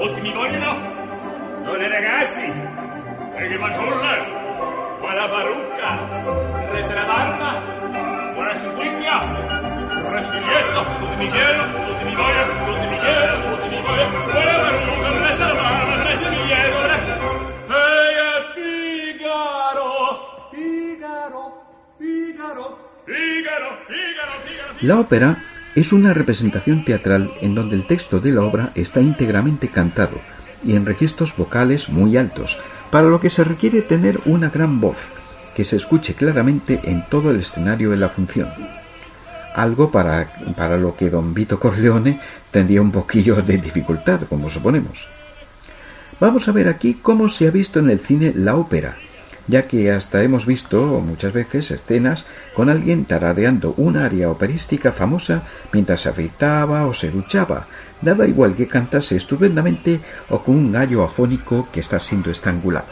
Tutti mi vogliono? Non ragazzi! E che fanciulla! Buona parrucca! Resa la barba! Buona cinquiglia! Buona stiglietto! Tutti mi chiedono! Tutti mi vogliono! Tutti mi chiedono! Tutti mi vogliono! Buona parrucca! Resa la barba! Resa mi chiedono! Ehi, è Figaro! Figaro! Figaro! Figaro! Figaro! Figaro! La ópera es una representación teatral en donde el texto de la obra está íntegramente cantado y en registros vocales muy altos, para lo que se requiere tener una gran voz, que se escuche claramente en todo el escenario de la función. Algo para, para lo que don Vito Corleone tendría un poquillo de dificultad, como suponemos. Vamos a ver aquí cómo se ha visto en el cine la ópera, ya que hasta hemos visto muchas veces escenas con alguien tarareando una aria operística famosa mientras se afeitaba o se duchaba. Daba igual que cantase estupendamente o con un gallo afónico que está siendo estrangulado.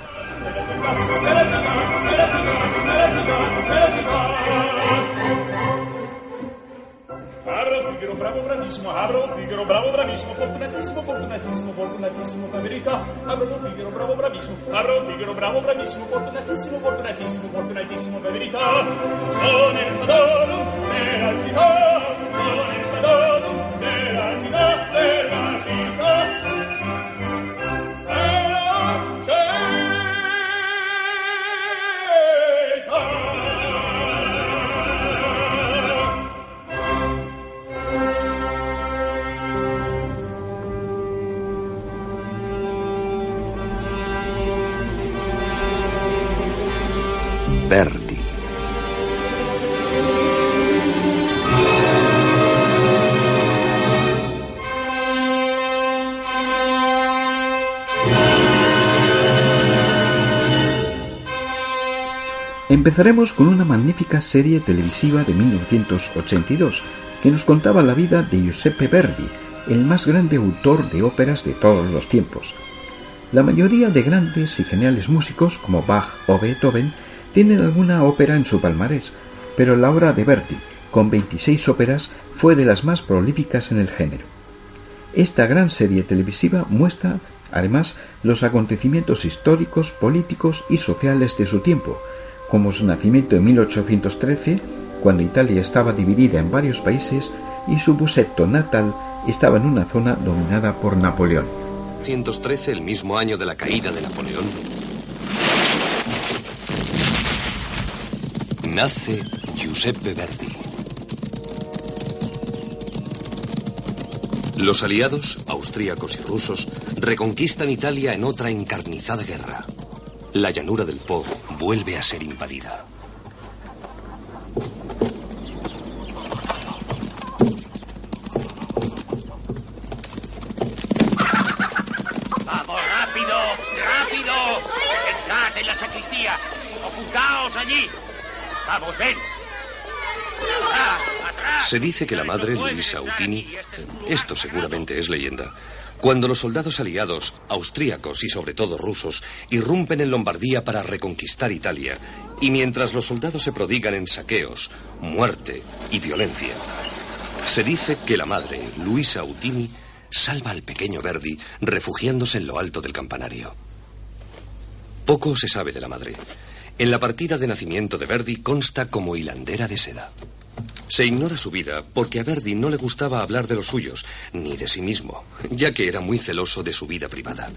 bravissimo, Abramo Figaro, bravo, bravissimo, fortunatissimo, fortunatissimo, fortunatissimo, per verità, Abramo Figaro, bravo, bravissimo, Abramo Figaro, bravo, bravissimo, fortunatissimo, fortunatissimo, fortunatissimo, per verità, sono il padano, della città, sono il padano, della città, della città, Empezaremos con una magnífica serie televisiva de 1982 que nos contaba la vida de Giuseppe Verdi, el más grande autor de óperas de todos los tiempos. La mayoría de grandes y geniales músicos como Bach o Beethoven tienen alguna ópera en su palmarés, pero la obra de Verdi, con 26 óperas, fue de las más prolíficas en el género. Esta gran serie televisiva muestra, además, los acontecimientos históricos, políticos y sociales de su tiempo, como su nacimiento en 1813, cuando Italia estaba dividida en varios países y su busetto natal estaba en una zona dominada por Napoleón. 1913, el mismo año de la caída de Napoleón, nace Giuseppe Verdi. Los aliados, austríacos y rusos, reconquistan Italia en otra encarnizada guerra. La llanura del Po vuelve a ser invadida. ¡Vamos, rápido! ¡Rápido! ¡Entrad en la sacristía! ¡Ocultaos allí! ¡Vamos, ven! ¡Atrás! ¡Atrás! Se dice que la madre, Luisa Utini, esto seguramente es leyenda, cuando los soldados aliados, austríacos y sobre todo rusos, irrumpen en Lombardía para reconquistar Italia, y mientras los soldados se prodigan en saqueos, muerte y violencia, se dice que la madre, Luisa Utini, salva al pequeño Verdi refugiándose en lo alto del campanario. Poco se sabe de la madre. En la partida de nacimiento de Verdi consta como hilandera de seda. Se ignora su vida porque a Verdi no le gustaba hablar de los suyos, ni de sí mismo, ya que era muy celoso de su vida privada.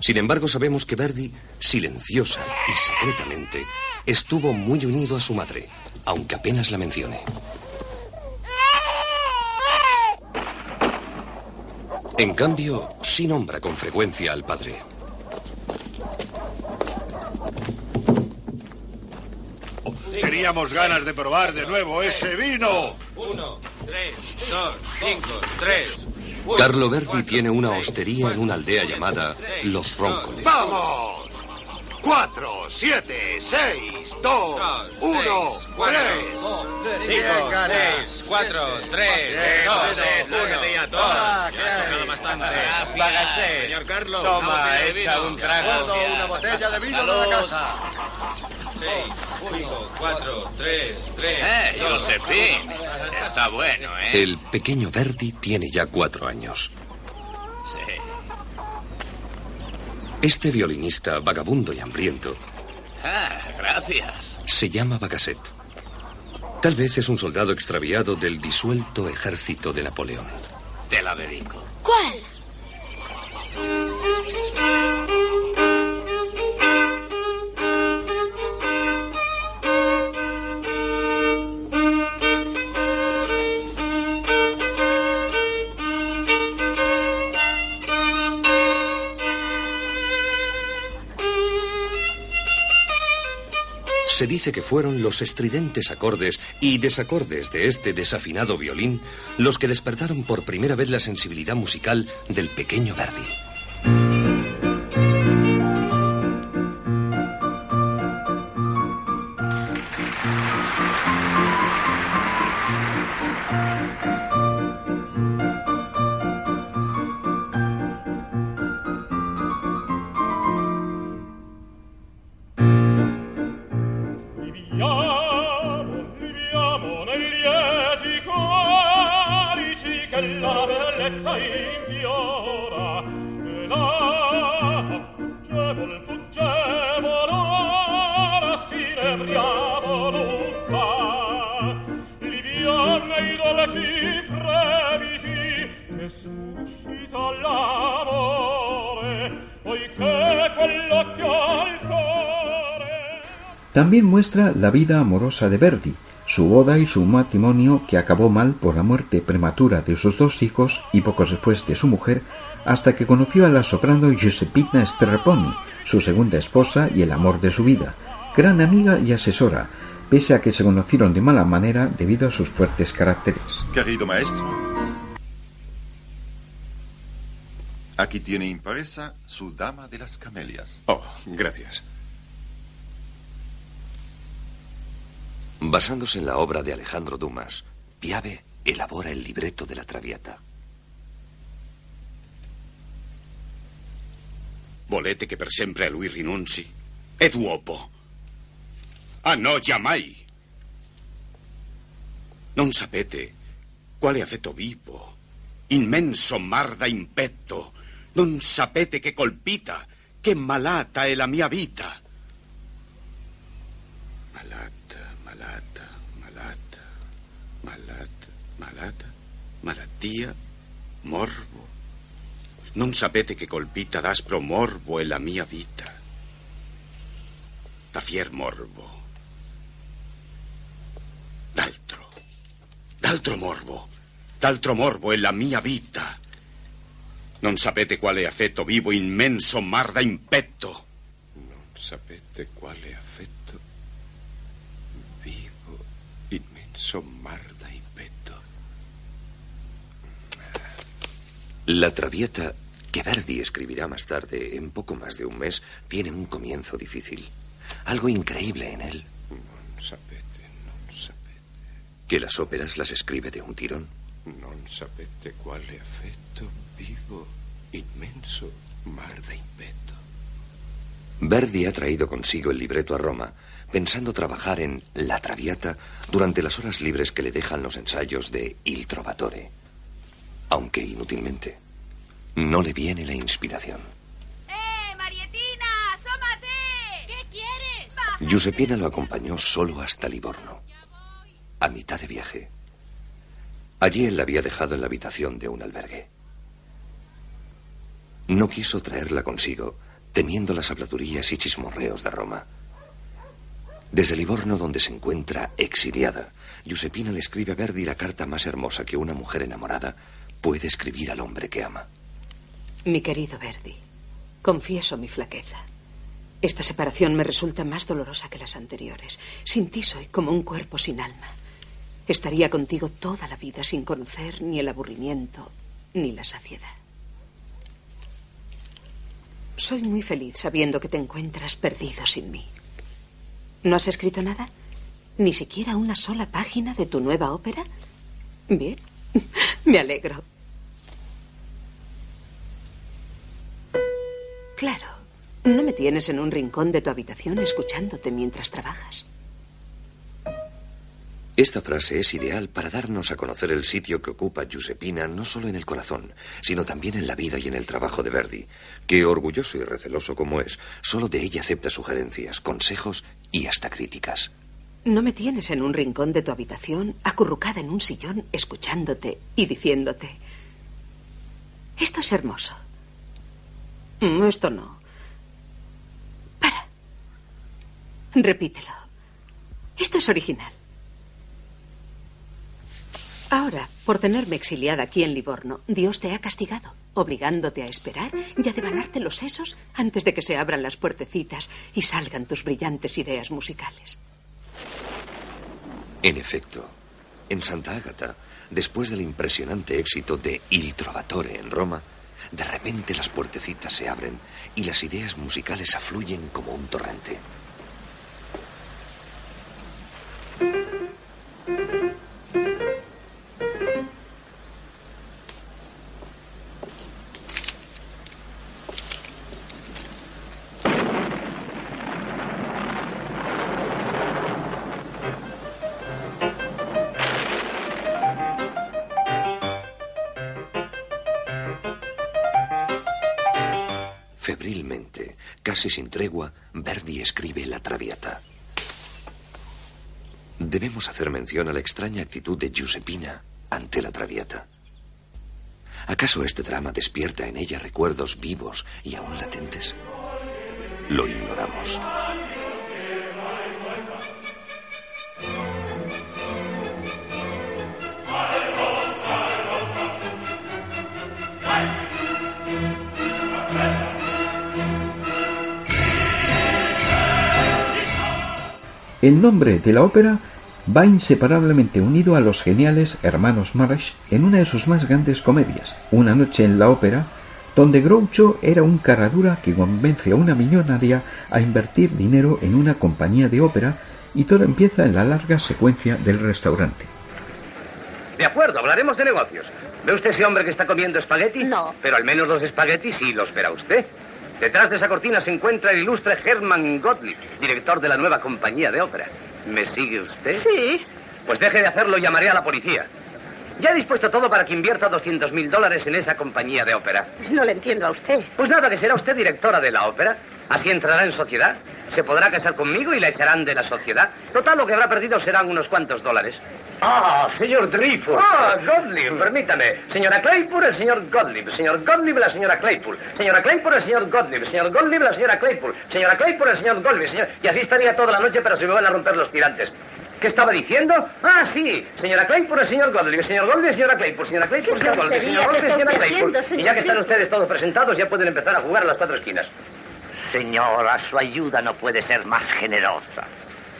Sin embargo, sabemos que Verdi, silenciosa y secretamente, estuvo muy unido a su madre, aunque apenas la mencione. En cambio, sí nombra con frecuencia al padre. Teníamos ganas de probar de nuevo ese vino. Uno, tres, dos, cinco, tres. Carlo Verdi tiene una hostería en una aldea llamada Los Roncoles. ¡Vamos! Cuatro, siete, seis, dos, uno, tres. Cinco, seis, cuatro, tres, dos, uno. toma. Ya has tocado bastante. Vágase. Señor Carlos. Toma, echa un trago. una botella de vino de la casa. Seis, cinco, cuatro, tres, tres. Eh, Josepín. Está bueno, ¿eh? El pequeño Verdi tiene ya cuatro años. Sí. Este violinista vagabundo y hambriento Ah, gracias. se llama Bagaset. Tal vez es un soldado extraviado del disuelto ejército de Napoleón. Te la dedico. ¿Cuál? Se dice que fueron los estridentes acordes y desacordes de este desafinado violín los que despertaron por primera vez la sensibilidad musical del pequeño Verdi. También muestra la vida amorosa de Verdi, su boda y su matrimonio que acabó mal por la muerte prematura de sus dos hijos y pocos después de su mujer, hasta que conoció a la soprano Giuseppina Sterponi, su segunda esposa y el amor de su vida, gran amiga y asesora, pese a que se conocieron de mala manera debido a sus fuertes caracteres. Querido maestro, aquí tiene impresa su Dama de las Camelias. Oh, gracias. Basándose en la obra de Alejandro Dumas, Piave elabora el libreto de la Traviata. Volete che per sempre a lui rinunzi? Ed uopo. Ah no, giammai. Non sapete quale affetto vivo, immenso mar da impetto. Non sapete che colpita, che malata è la mia vita. Malata, malattia, morbo. Non sapete che colpita d'aspro morbo è la mia vita. Da fier morbo. D'altro. D'altro morbo. D'altro morbo è la mia vita. Non sapete quale affetto vivo immenso mar da impetto. Non sapete quale affetto vivo immenso mar La Traviata, que Verdi escribirá más tarde, en poco más de un mes, tiene un comienzo difícil. Algo increíble en él. Non sapete, non sapete, Que las óperas las escribe de un tirón. non sapete quale affetto vivo immenso mar da impetto. Verdi ha traído consigo el libreto a Roma, pensando trabajar en La Traviata durante las horas libres que le dejan los ensayos de Il Trovatore. Aunque inútilmente, no le viene la inspiración. ¡Eh, Marietina! ¡Asómate! ¿Qué quieres? Giuseppina lo acompañó solo hasta Livorno, a mitad de viaje. Allí él la había dejado en la habitación de un albergue. No quiso traerla consigo, temiendo las habladurías y chismorreos de Roma. Desde Livorno, donde se encuentra exiliada, Giuseppina le escribe a Verdi la carta más hermosa que una mujer enamorada puede escribir al hombre que ama. Mi querido Verdi, confieso mi flaqueza. Esta separación me resulta más dolorosa que las anteriores. Sin ti soy como un cuerpo sin alma. Estaría contigo toda la vida sin conocer ni el aburrimiento ni la saciedad. Soy muy feliz sabiendo que te encuentras perdido sin mí. ¿No has escrito nada? ¿Ni siquiera una sola página de tu nueva ópera? Bien, me alegro. Claro, no me tienes en un rincón de tu habitación escuchándote mientras trabajas. Esta frase es ideal para darnos a conocer el sitio que ocupa Giuseppina no solo en el corazón, sino también en la vida y en el trabajo de Verdi, que, orgulloso y receloso como es, solo de ella acepta sugerencias, consejos y hasta críticas. No me tienes en un rincón de tu habitación, acurrucada en un sillón, escuchándote y diciéndote, esto es hermoso. Mm, Esto no. Para. Repítelo. Esto es original. Ahora, por tenerme exiliada aquí en Livorno, Dios te ha castigado, obligándote a esperar y a devanarte los sesos antes de que se abran las puertecitas y salgan tus brillantes ideas musicales. En efecto, en Santa Ágata, después del impresionante éxito de Il Trovatore en Roma, de repente las puertecitas se abren y las ideas musicales afluyen como un torrente. Sin tregua, Verdi escribe La Traviata. Debemos hacer mención a la extraña actitud de Giuseppina ante la Traviata. ¿Acaso este drama despierta en ella recuerdos vivos y aún latentes? Lo ignoramos. El nombre de la ópera va inseparablemente unido a los geniales hermanos Marsh en una de sus más grandes comedias, Una noche en la ópera, donde Groucho era un caradura que convence a una millonaria a invertir dinero en una compañía de ópera y todo empieza en la larga secuencia del restaurante. De acuerdo, hablaremos de negocios. ¿Ve usted ese hombre que está comiendo espagueti? No. Pero al menos los espaguetis sí los verá usted. Detrás de esa cortina se encuentra el ilustre Hermann Gottlieb, director de la nueva compañía de ópera. ¿Me sigue usted? Sí. Pues deje de hacerlo y llamaré a la policía. Ya he dispuesto todo para que invierta 200 mil dólares en esa compañía de ópera. No le entiendo a usted. Pues nada, que será usted directora de la ópera. Así entrará en sociedad. Se podrá casar conmigo y la echarán de la sociedad. Total, lo que habrá perdido serán unos cuantos dólares. Ah, señor Dreyfus. Ah, Gottlieb, permítame. Señora Claypool, el señor Gottlieb. Señor Gottlieb, la señora Claypool. Señora Claypool, el señor Gottlieb. Señor Gottlieb, la señora Claypool. Señora Claypool, el señor Gottlieb. Señor... Y así estaría toda la noche, pero se me van a romper los tirantes. ¿Qué estaba diciendo? Ah, sí. Señora Claypool, el señor Gottlieb. Señor Gottlieb, señora Claypool. Señora Claypool, señor Gottlieb. Señor Gottlieb, señora Claypool. Y ya que están ustedes todos presentados, ya pueden empezar a jugar a las cuatro esquinas. Señora, su ayuda no puede ser más generosa.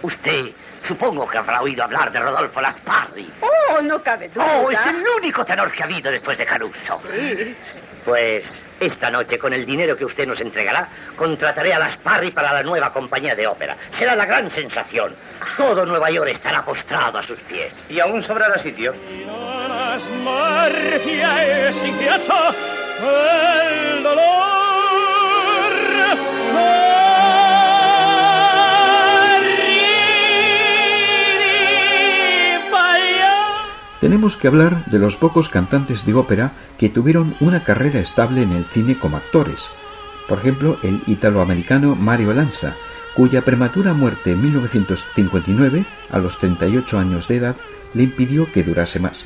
Usted, supongo que habrá oído hablar de Rodolfo Lasparri. Oh, no cabe duda. Oh, es el único tenor que ha habido después de Caruso. Sí. Pues esta noche, con el dinero que usted nos entregará, contrataré a Lasparri para la nueva compañía de ópera. Será la gran sensación. Todo Nueva York estará postrado a sus pies. Y aún sobrará sitio. Marcia es inquieto el dolor. Tenemos que hablar de los pocos cantantes de ópera que tuvieron una carrera estable en el cine como actores. Por ejemplo, el italoamericano Mario Lanza, cuya prematura muerte en 1959, a los 38 años de edad, le impidió que durase más.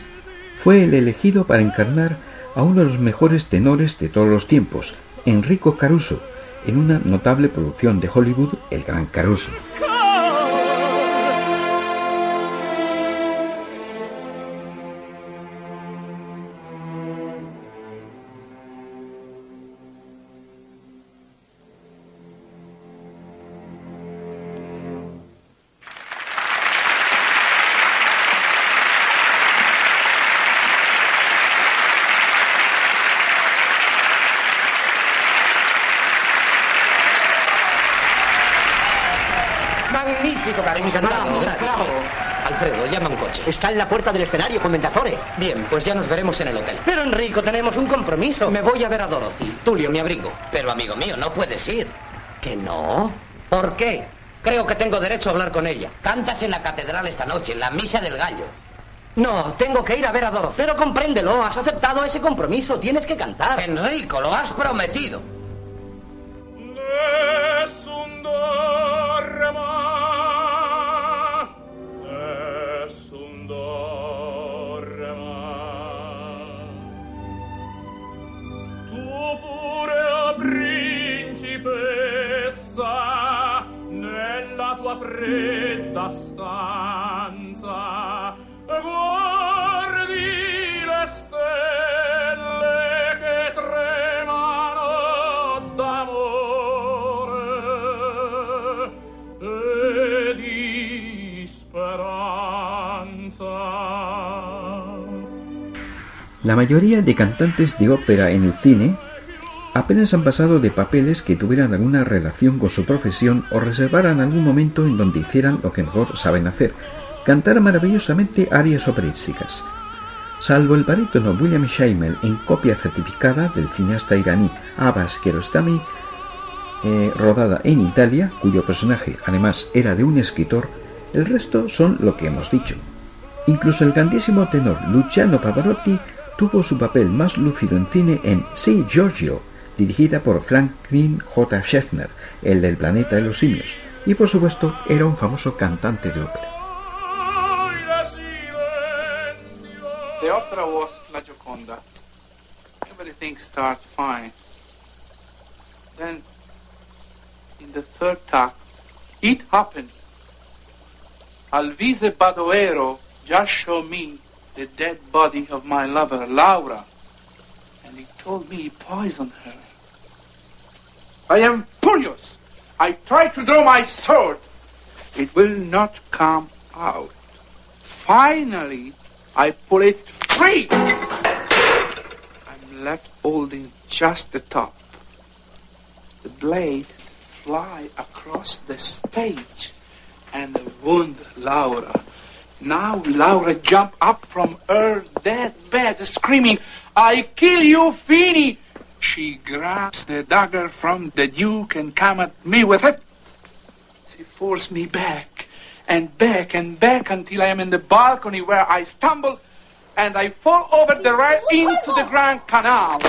Fue el elegido para encarnar a uno de los mejores tenores de todos los tiempos, Enrico Caruso, en una notable producción de Hollywood, El Gran Caruso. Encantado, gracias. Alfredo, llama un coche. Está en la puerta del escenario, Commendatore. Bien, pues ya nos veremos en el hotel. Pero Enrico, tenemos un compromiso. Me voy a ver a Dorothy. Tulio, mi abrigo. Pero amigo mío, no puedes ir. ¿Que no? ¿Por qué? Creo que tengo derecho a hablar con ella. Cantas en la catedral esta noche, en la misa del gallo. No, tengo que ir a ver a Dorothy. Pero compréndelo, has aceptado ese compromiso, tienes que cantar. Enrico, lo has prometido. La mayoría de cantantes de ópera en el cine apenas han pasado de papeles que tuvieran alguna relación con su profesión o reservaran algún momento en donde hicieran lo que mejor saben hacer, cantar maravillosamente arias operísticas. Salvo el barítono William Scheimel en copia certificada del cineasta iraní Abbas Kiarostami, eh, rodada en Italia, cuyo personaje además era de un escritor, el resto son lo que hemos dicho. Incluso el grandísimo tenor Luciano Pavarotti tuvo su papel más lúcido en cine en Sí, Giorgio, dirigida por Franklin J. Schaffner, el del planeta de los simios, y por supuesto era un famoso cantante de ópera. The opera was La Gioconda. Everything started fine. Then, in the third act, it happened. Alvise Badoero just showed me the dead body of my lover, Laura, and he told me he poisoned her. I am furious. I try to draw my sword. It will not come out. Finally, I pull it free. I'm left holding just the top. The blade fly across the stage and wound Laura. Now Laura jump up from her dead bed screaming, I kill you, Fini! She grabs the dagger from the Duke and come at me with it. She forced me back and back and back until I am in the balcony where I stumble and I fall over the rail into the Grand Canal.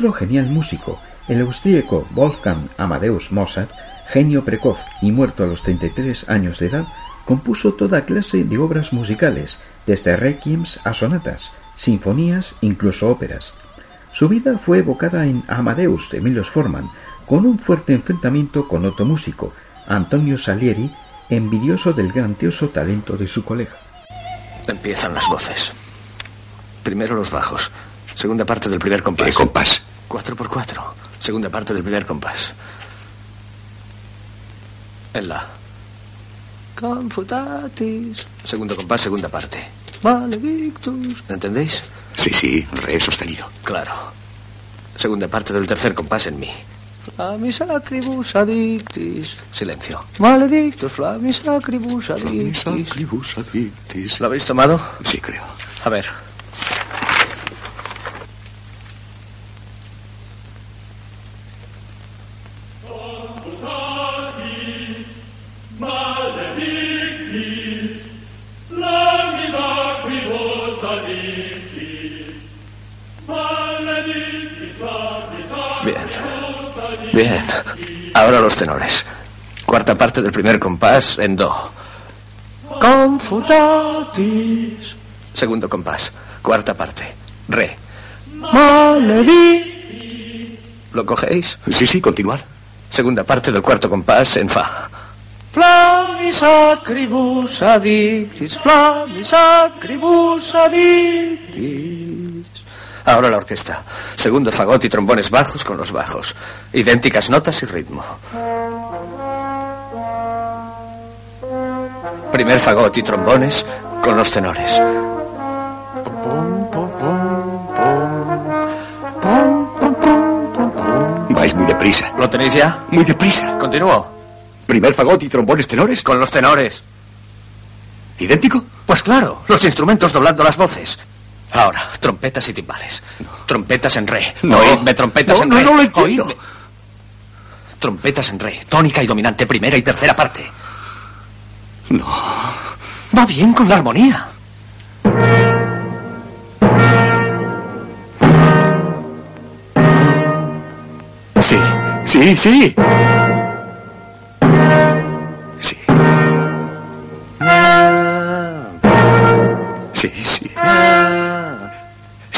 Otro genial músico, el austríaco Wolfgang Amadeus Mozart, genio precoz y muerto a los 33 años de edad, compuso toda clase de obras musicales, desde requiems a sonatas, sinfonías, incluso óperas. Su vida fue evocada en Amadeus de Milos Forman, con un fuerte enfrentamiento con otro músico, Antonio Salieri, envidioso del grandioso talento de su colega. Empiezan las voces. Primero los bajos. Segunda parte del primer compás. ¿Qué compás? Cuatro por cuatro. Segunda parte del primer compás. En la. Confutatis. Segundo compás, segunda parte. Maledictus. ¿Entendéis? Sí, sí, re sostenido. Claro. Segunda parte del tercer compás en mi. Flamis acribus adictis. Silencio. Maledictus, flamis acribus. Acribus adictis. ¿Lo habéis tomado? Sí, creo. A ver. Tenores. Cuarta parte del primer compás en do. Confutatis. Segundo compás. Cuarta parte. Re. Maledi. ¿Lo cogéis? Sí, sí, continuad. Segunda parte del cuarto compás en fa. Flammis acribus adictis, flammis acribus adictis. Ahora la orquesta. Segundo fagot y trombones bajos con los bajos. Idénticas notas y ritmo. Primer fagot y trombones con los tenores. Vais muy deprisa. ¿Lo tenéis ya? Muy deprisa. Continúo. Primer fagot y trombones tenores. Con los tenores. ¿Idéntico? Pues claro, los instrumentos doblando las voces. Ahora, trompetas y timbales. Trompetas en re. No. Oídme, trompetas No, en no, re. no lo entiendo. Oídme. Trompetas en re. Tónica y dominante primera y tercera parte. No. Va bien con la armonía. Sí, sí, sí. Sí.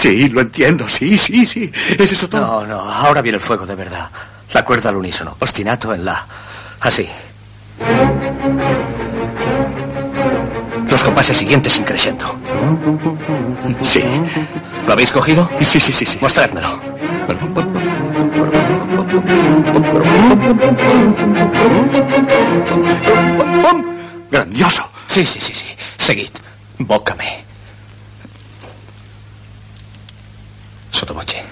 Sí, lo entiendo. Sí, sí, sí. ¿Es eso todo? No, no, ahora viene el fuego de verdad. La cuerda al unísono. Ostinato en la. Así. Los compases siguientes increciendo. Sí. ¿Lo habéis cogido? Sí, sí, sí, sí. Mostrádmelo. Grandioso. Sí, sí, sí, sí. Seguid. Bócame. Sotoboche.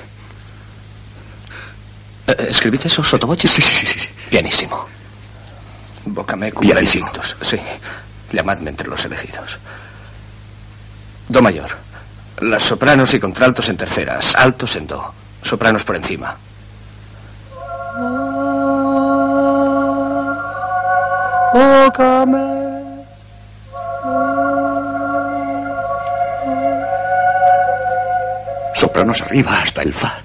Eh, ¿Escribiste eso, Sotoboche? Sí, sí, sí, sí. Pianísimo. Bócame cum Pianísimo. benedictus. Sí. Llamadme entre los elegidos. Do mayor. Las sopranos y contraltos en terceras. Altos en do. Sopranos por encima. Bócame. Sopranos arriba hasta el fa.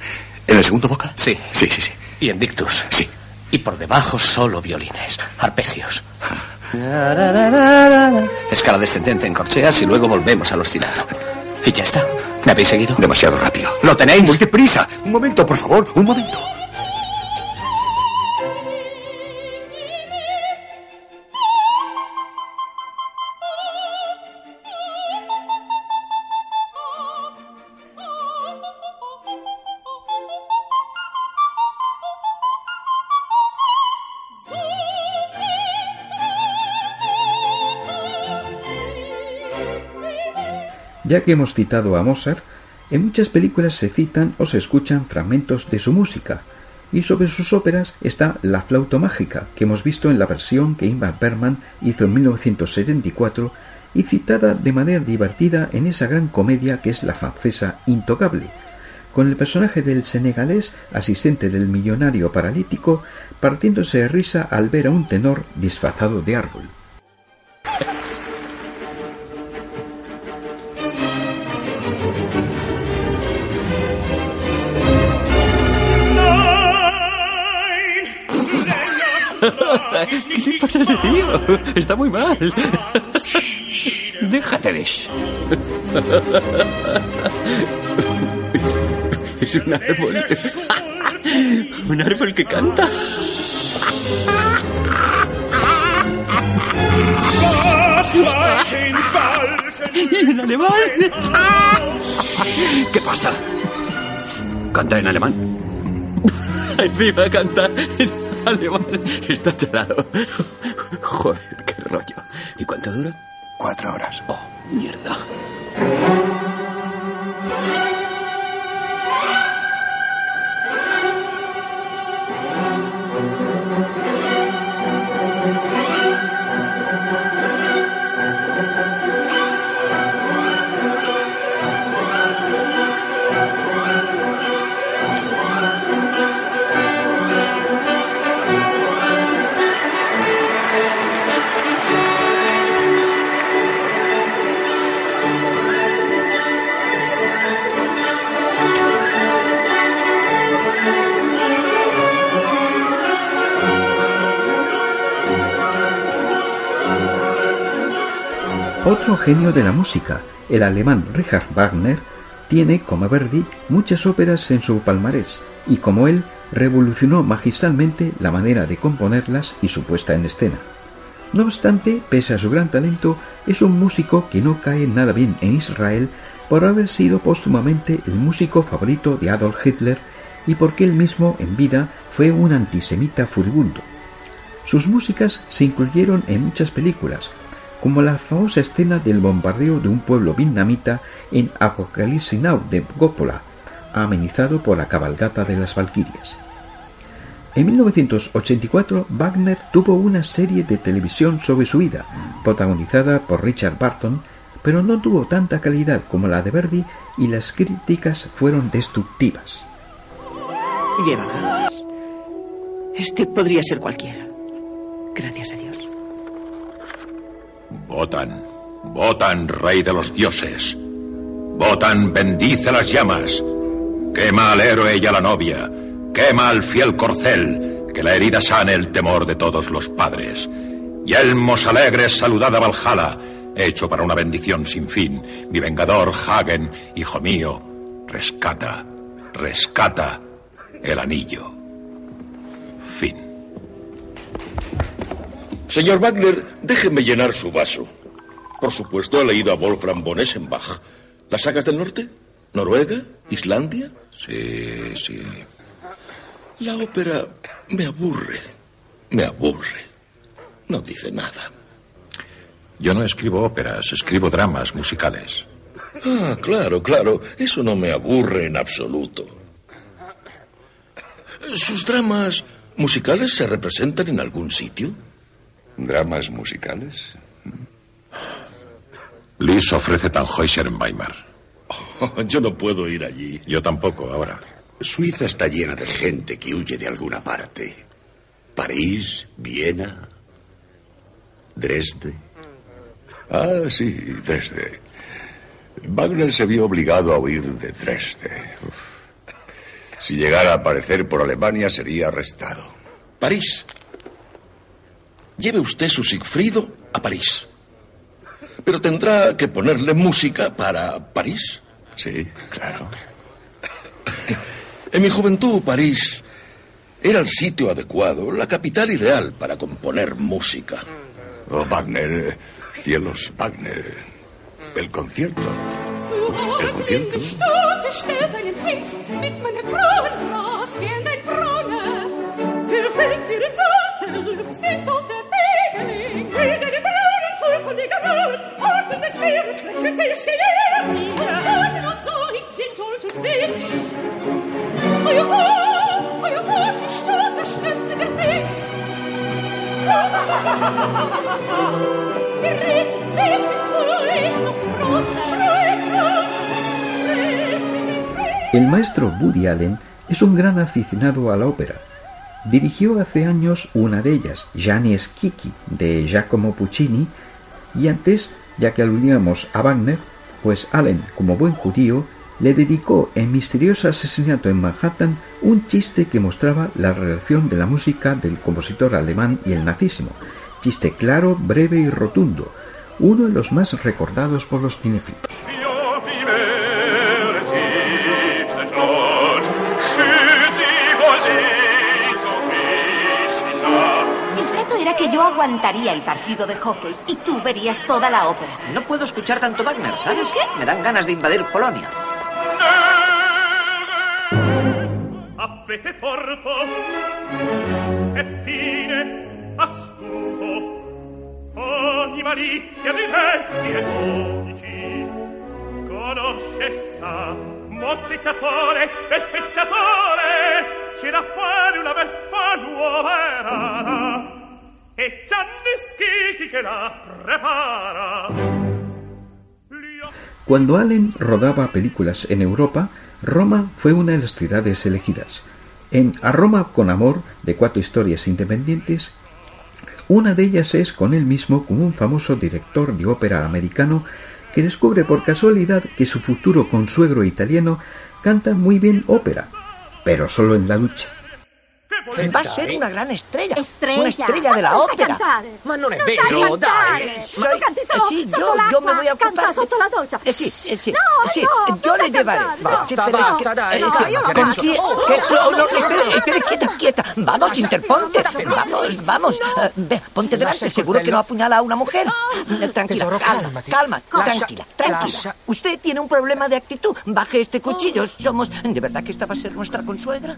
¿En el segundo boca? Sí. Sí, sí, sí. Y en dictus. Sí. Y por debajo solo violines. Arpegios. Escala descendente en corcheas y luego volvemos al ostinato. Y ya está. ¿Me habéis seguido? Demasiado rápido. ¿Lo tenéis? Muy deprisa. Un momento, por favor. Un momento. Ya que hemos citado a Mozart, en muchas películas se citan o se escuchan fragmentos de su música, y sobre sus óperas está La flauta mágica, que hemos visto en la versión que Ingmar Bergman hizo en 1974 y citada de manera divertida en esa gran comedia que es la francesa Intocable, con el personaje del senegalés, asistente del millonario paralítico, partiéndose de risa al ver a un tenor disfrazado de árbol. ¿Qué pasa ese tío? Está muy mal. Déjate de. Es un árbol. Un árbol que canta. Y en alemán. ¿Qué pasa? ¿Canta en alemán? Encima canta en alemán. Está chalado. Joder, qué rollo. ¿Y cuánto dura? Cuatro horas. Oh, mierda. Otro genio de la música, el alemán Richard Wagner, tiene, como Verdi, muchas óperas en su palmarés y, como él, revolucionó magistralmente la manera de componerlas y su puesta en escena. No obstante, pese a su gran talento, es un músico que no cae nada bien en Israel por haber sido póstumamente el músico favorito de Adolf Hitler y porque él mismo en vida fue un antisemita furibundo. Sus músicas se incluyeron en muchas películas, como la famosa escena del bombardeo de un pueblo vietnamita en Apocalypse Now de Coppola, amenizado por la cabalgata de las Valquirias. En 1984, Wagner tuvo una serie de televisión sobre su vida, protagonizada por Richard Barton, pero no tuvo tanta calidad como la de Verdi y las críticas fueron destructivas. Lleva Este podría ser cualquiera. Gracias a Dios. Votan, votan, rey de los dioses. Votan, bendice las llamas. Quema al héroe y a la novia. Quema al fiel corcel. Que la herida sane el temor de todos los padres. Yelmos alegres, saludad a Valhalla, hecho para una bendición sin fin. Mi vengador Hagen, hijo mío, rescata, rescata el anillo. Señor Wagner, déjeme llenar su vaso. Por supuesto, he leído a Wolfram von Essenbach. ¿Las sagas del norte? ¿Noruega? ¿Islandia? Sí, sí. La ópera me aburre. Me aburre. No dice nada. Yo no escribo óperas, escribo dramas musicales. Ah, claro, claro. Eso no me aburre en absoluto. ¿Sus dramas musicales se representan en algún sitio? ¿Dramas musicales? Lis ofrece Tannhäuser en Weimar. yo no puedo ir allí. Yo tampoco, ahora. Suiza está llena de gente que huye de alguna parte. París, Viena, Dresde. Ah, sí, Dresde. Wagner se vio obligado a huir de Dresde. Uf. Si llegara a aparecer por Alemania sería arrestado. París. Lleve usted su Sigfrido a París. Pero tendrá que ponerle música para París. Sí, claro. En mi juventud, París era el sitio adecuado, la capital ideal para componer música. Oh, Wagner, cielos, Wagner. El concierto. El concierto. El maestro Woody Allen es un gran aficionado a la ópera. Dirigió hace años una de ellas, Gianni Schicchi, de Giacomo Puccini, y antes, ya que aludíamos a Wagner, pues Allen, como buen judío, le dedicó en Misterioso Asesinato en Manhattan un chiste que mostraba la relación de la música del compositor alemán y el nazismo. Chiste claro, breve y rotundo, uno de los más recordados por los cinéfilos. Yo aguantaría el partido de hockey y tú verías toda la ópera. No puedo escuchar tanto Wagner, ¿sabes? qué? Me dan ganas de invadir Polonia. Avete torto e fine astuto ogni malizia dei vecchi e codici conosce sa mottezzatore e pecciatore c'è da fare una beffa Cuando Allen rodaba películas en Europa, Roma fue una de las ciudades elegidas. En A Roma con Amor, de cuatro historias independientes, una de ellas es con él mismo como un famoso director de ópera americano que descubre por casualidad que su futuro consuegro italiano canta muy bien ópera, pero solo en la ducha. Va a ser una gran estrella. Estrella. Una estrella de la ópera. cantare. Ma non è Non vero, sai cantare. dai. Ma tu canti solo eh sì, sotto io, io l'acqua, me voy a ocupar. canta sotto la doccia. Eh sì, eh sì. No, sì. no, yo non le llevaré. Basta, no. basta, No, dai. no, io che- Oh, che- no, no, no, no, no. quieta, quieta. Vamos, interponte. Vamos, vamos. Eh, ve, ponte delante, seguro que no apuñala a una mujer. Eh, Tranquila, calma, calma, tranquila, tranquila. Usted tiene un problema de actitud. Baje este cuchillo. Somos. ¿De verdad que esta va a ser nuestra consuegra?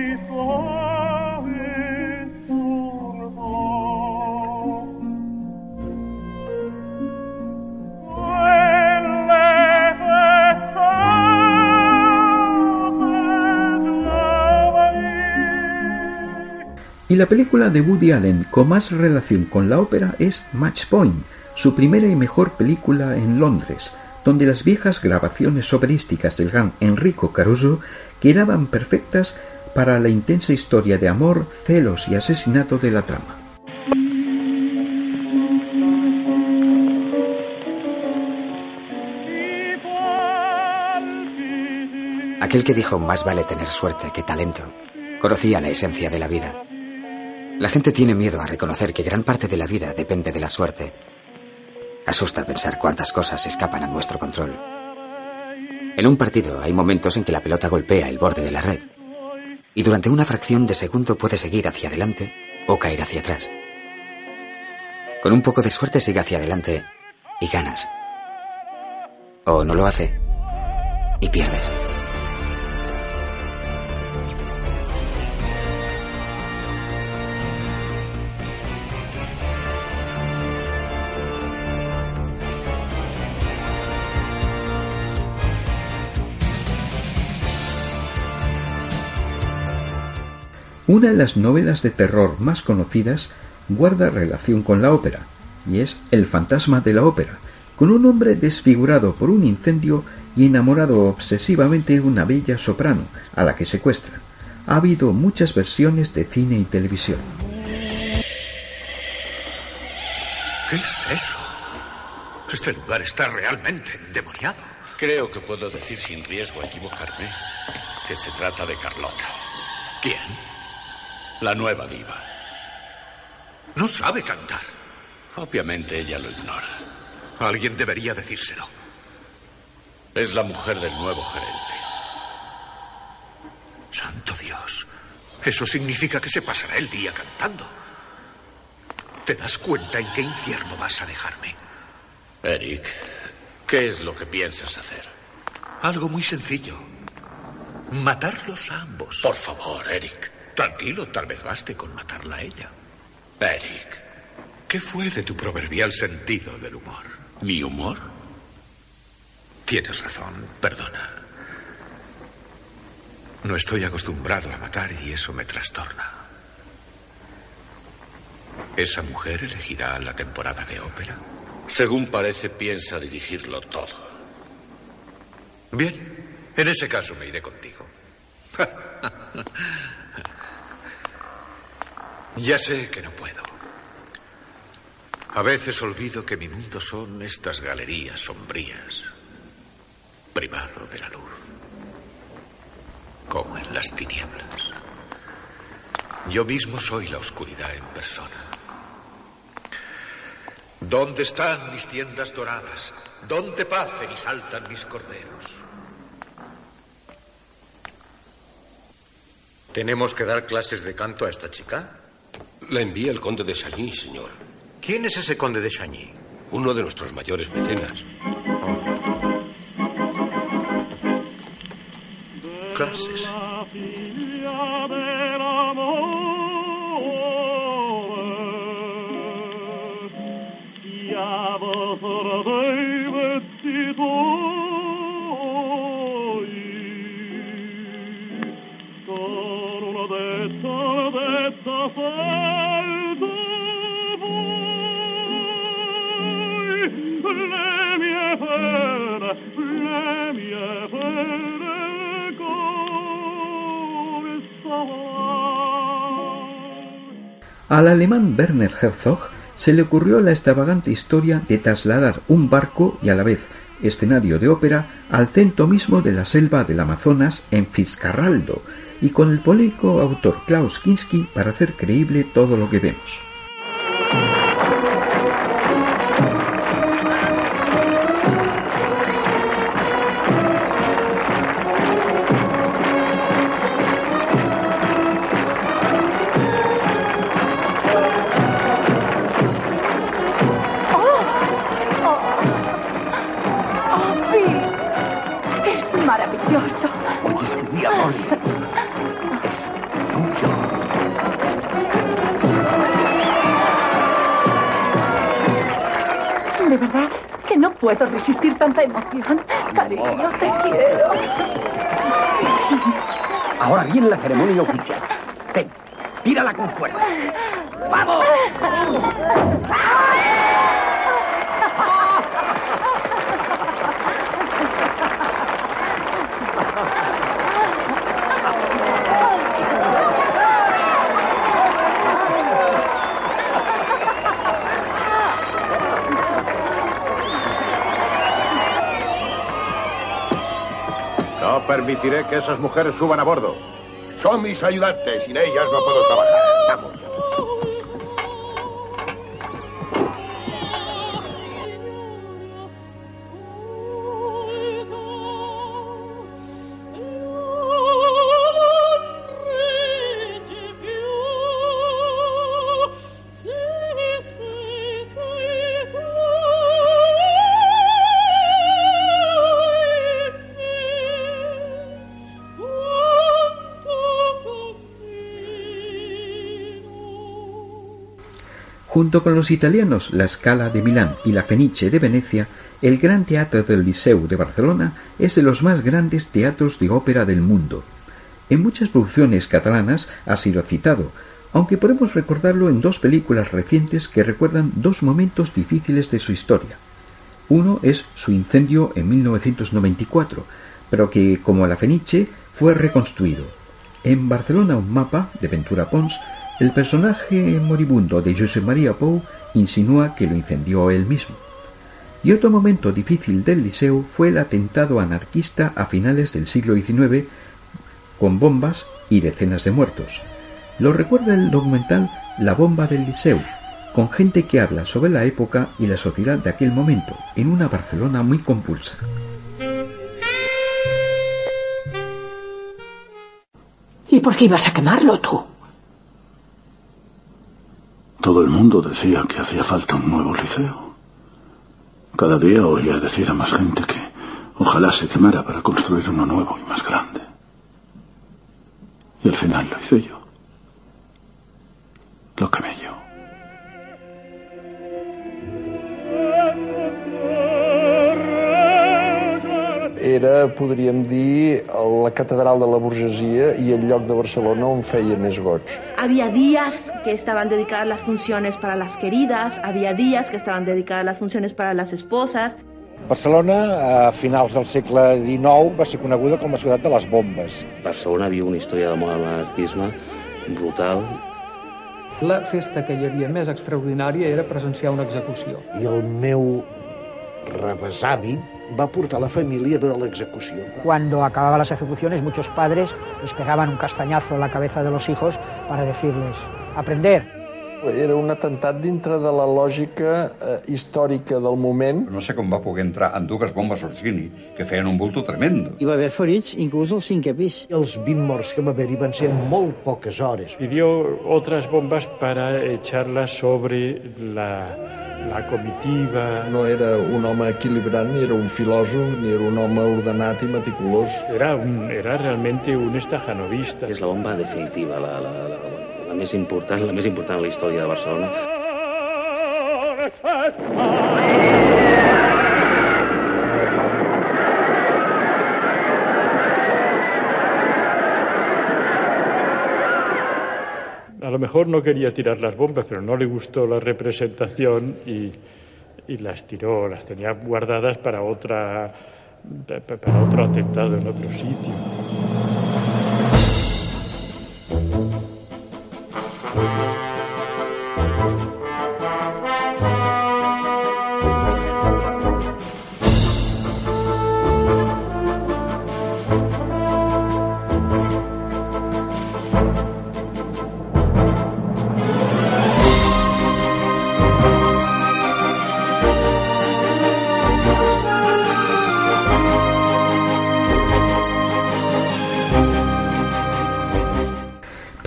Y la película de Woody Allen con más relación con la ópera es Match Point, su primera y mejor película en Londres, donde las viejas grabaciones operísticas del gran Enrico Caruso quedaban perfectas para la intensa historia de amor, celos y asesinato de la trama. Aquel que dijo más vale tener suerte que talento, conocía la esencia de la vida. La gente tiene miedo a reconocer que gran parte de la vida depende de la suerte. Asusta pensar cuántas cosas escapan a nuestro control. En un partido hay momentos en que la pelota golpea el borde de la red y durante una fracción de segundo puede seguir hacia adelante o caer hacia atrás. Con un poco de suerte sigue hacia adelante y ganas. O no lo hace y pierdes. Una de las novelas de terror más conocidas guarda relación con la ópera, y es El fantasma de la ópera, con un hombre desfigurado por un incendio y enamorado obsesivamente de una bella soprano, a la que secuestra. Ha habido muchas versiones de cine y televisión. ¿Qué es eso? Este lugar está realmente endemoniado. Creo que puedo decir sin riesgo a equivocarme que se trata de Carlota. ¿Quién? La nueva diva. No sabe cantar. Obviamente ella lo ignora. Alguien debería decírselo. Es la mujer del nuevo gerente. Santo Dios. Eso significa que se pasará el día cantando. ¿Te das cuenta en qué infierno vas a dejarme? Eric, ¿qué es lo que piensas hacer? Algo muy sencillo. Matarlos a ambos. Por favor, Eric. Tranquilo, tal vez baste con matarla a ella. Eric. ¿Qué fue de tu proverbial sentido del humor? ¿Mi humor? Tienes razón, perdona. No estoy acostumbrado a matar y eso me trastorna. ¿Esa mujer elegirá la temporada de ópera? Según parece, piensa dirigirlo todo. Bien, en ese caso me iré contigo. ya sé que no puedo. A veces olvido que mi mundo son estas galerías sombrías, privado de la luz, como en las tinieblas. Yo mismo soy la oscuridad en persona. ¿Dónde están mis tiendas doradas? ¿Dónde pacen y saltan mis corderos? ¿Tenemos que dar clases de canto a esta chica? La envía el conde de Chagny, señor. ¿Quién es ese conde de Chagny? Uno de nuestros mayores mecenas. Clases. Al alemán Werner Herzog se le ocurrió la extravagante historia de trasladar un barco y a la vez escenario de ópera al centro mismo de la selva del Amazonas en Fitzcarraldo y con el polémico autor Klaus Kinski para hacer creíble todo lo que vemos. Puedo resistir tanta emoción. Cariño, te quiero. Ahora viene la ceremonia oficial. Ten, tírala con fuerza. ¡Vamos! Permitiré que esas mujeres suban a bordo. Son mis ayudantes, sin ellas no puedo trabajar. Vamos. Junto con los italianos La Scala de Milán y la Fenice de Venecia, el Gran Teatro del Liceu de Barcelona es de los más grandes teatros de ópera del mundo. En muchas producciones catalanas ha sido citado, aunque podemos recordarlo en dos películas recientes que recuerdan dos momentos difíciles de su historia. Uno es su incendio en 1994, pero que, como la Fenice, fue reconstruido. En Barcelona un mapa, de Ventura Pons, el personaje moribundo de José María Pou insinúa que lo incendió él mismo. Y otro momento difícil del Liceo fue el atentado anarquista a finales del siglo XIX con bombas y decenas de muertos. Lo recuerda el documental La bomba del Liceo, con gente que habla sobre la época y la sociedad de aquel momento, en una Barcelona muy compulsa. ¿Y por qué ibas a quemarlo tú? Todo el mundo decía que hacía falta un nuevo liceo. Cada día oía decir a más gente que ojalá se quemara para construir uno nuevo y más grande. Y al final lo hice yo. Era, podríem dir, la catedral de la burgesia i el lloc de Barcelona on feia més goig. Había días que estaban dedicadas las funciones para las queridas, había días que estaban dedicadas las funciones para las esposas. Barcelona, a finals del segle XIX, va ser coneguda com la ciutat de les bombes. Barcelona viu una història de l'anarquisme brutal. La festa que hi havia més extraordinària era presenciar una execució. I el meu rebesavi va portar la familia a la execución. Cuando acababan las ejecuciones, muchos padres les pegaban un castañazo en la cabeza de los hijos para decirles, aprender. Era un atemptat dintre de la lògica eh, històrica del moment. No sé com va poder entrar en dues bombes Orsini, que feien un bulto tremendo. Hi va haver ferits inclús al cinquè pis. Els 20 morts que va haver-hi van ser en molt poques hores. Pidió otras bombas para echarlas sobre la la comitiva... No era un home equilibrant, ni era un filòsof, ni era un home ordenat i meticulós. Era, un, era realmente un estajanovista. És la bomba definitiva, la, la, la, la més important, la més important en la història de Barcelona. a lo mejor no quería tirar las bombas, pero no le gustó la representación y, y las tiró, las tenía guardadas para otra para otro atentado en otro sitio.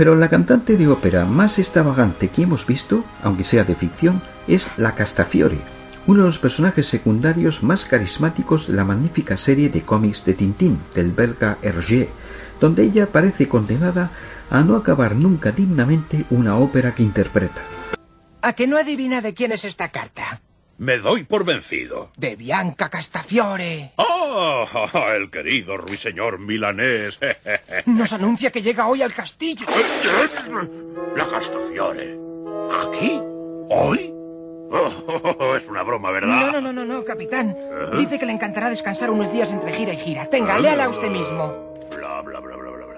Pero la cantante de ópera más extravagante que hemos visto, aunque sea de ficción, es la Castafiore, uno de los personajes secundarios más carismáticos de la magnífica serie de cómics de Tintín del belga Hergé, donde ella parece condenada a no acabar nunca dignamente una ópera que interpreta. ¿A que no adivina de quién es esta carta? Me doy por vencido. De Bianca Castafiore. ¡Oh! El querido ruiseñor milanés. Nos anuncia que llega hoy al castillo. La Castafiore. ¿Aquí? ¿Hoy? Oh, es una broma, ¿verdad? No, no, no, no, capitán. Dice que le encantará descansar unos días entre gira y gira. Tenga, léala usted mismo.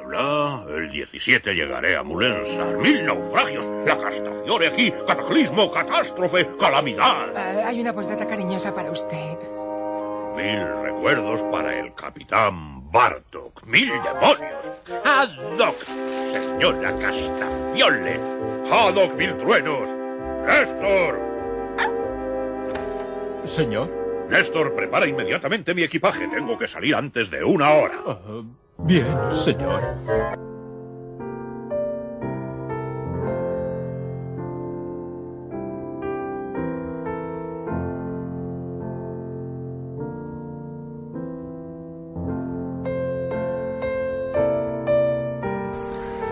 Bla. El 17 llegaré a Mulensar. Mil naufragios. La Castafiore aquí. Cataclismo, catástrofe, calamidad. Ah, hay una postdata cariñosa para usted. Mil recuerdos para el capitán Bartok. Mil demonios. Ad hoc, señora Castafiore. Ad hoc, mil truenos. Néstor. Señor. Néstor, prepara inmediatamente mi equipaje. Tengo que salir antes de una hora. Ah, bien, señor.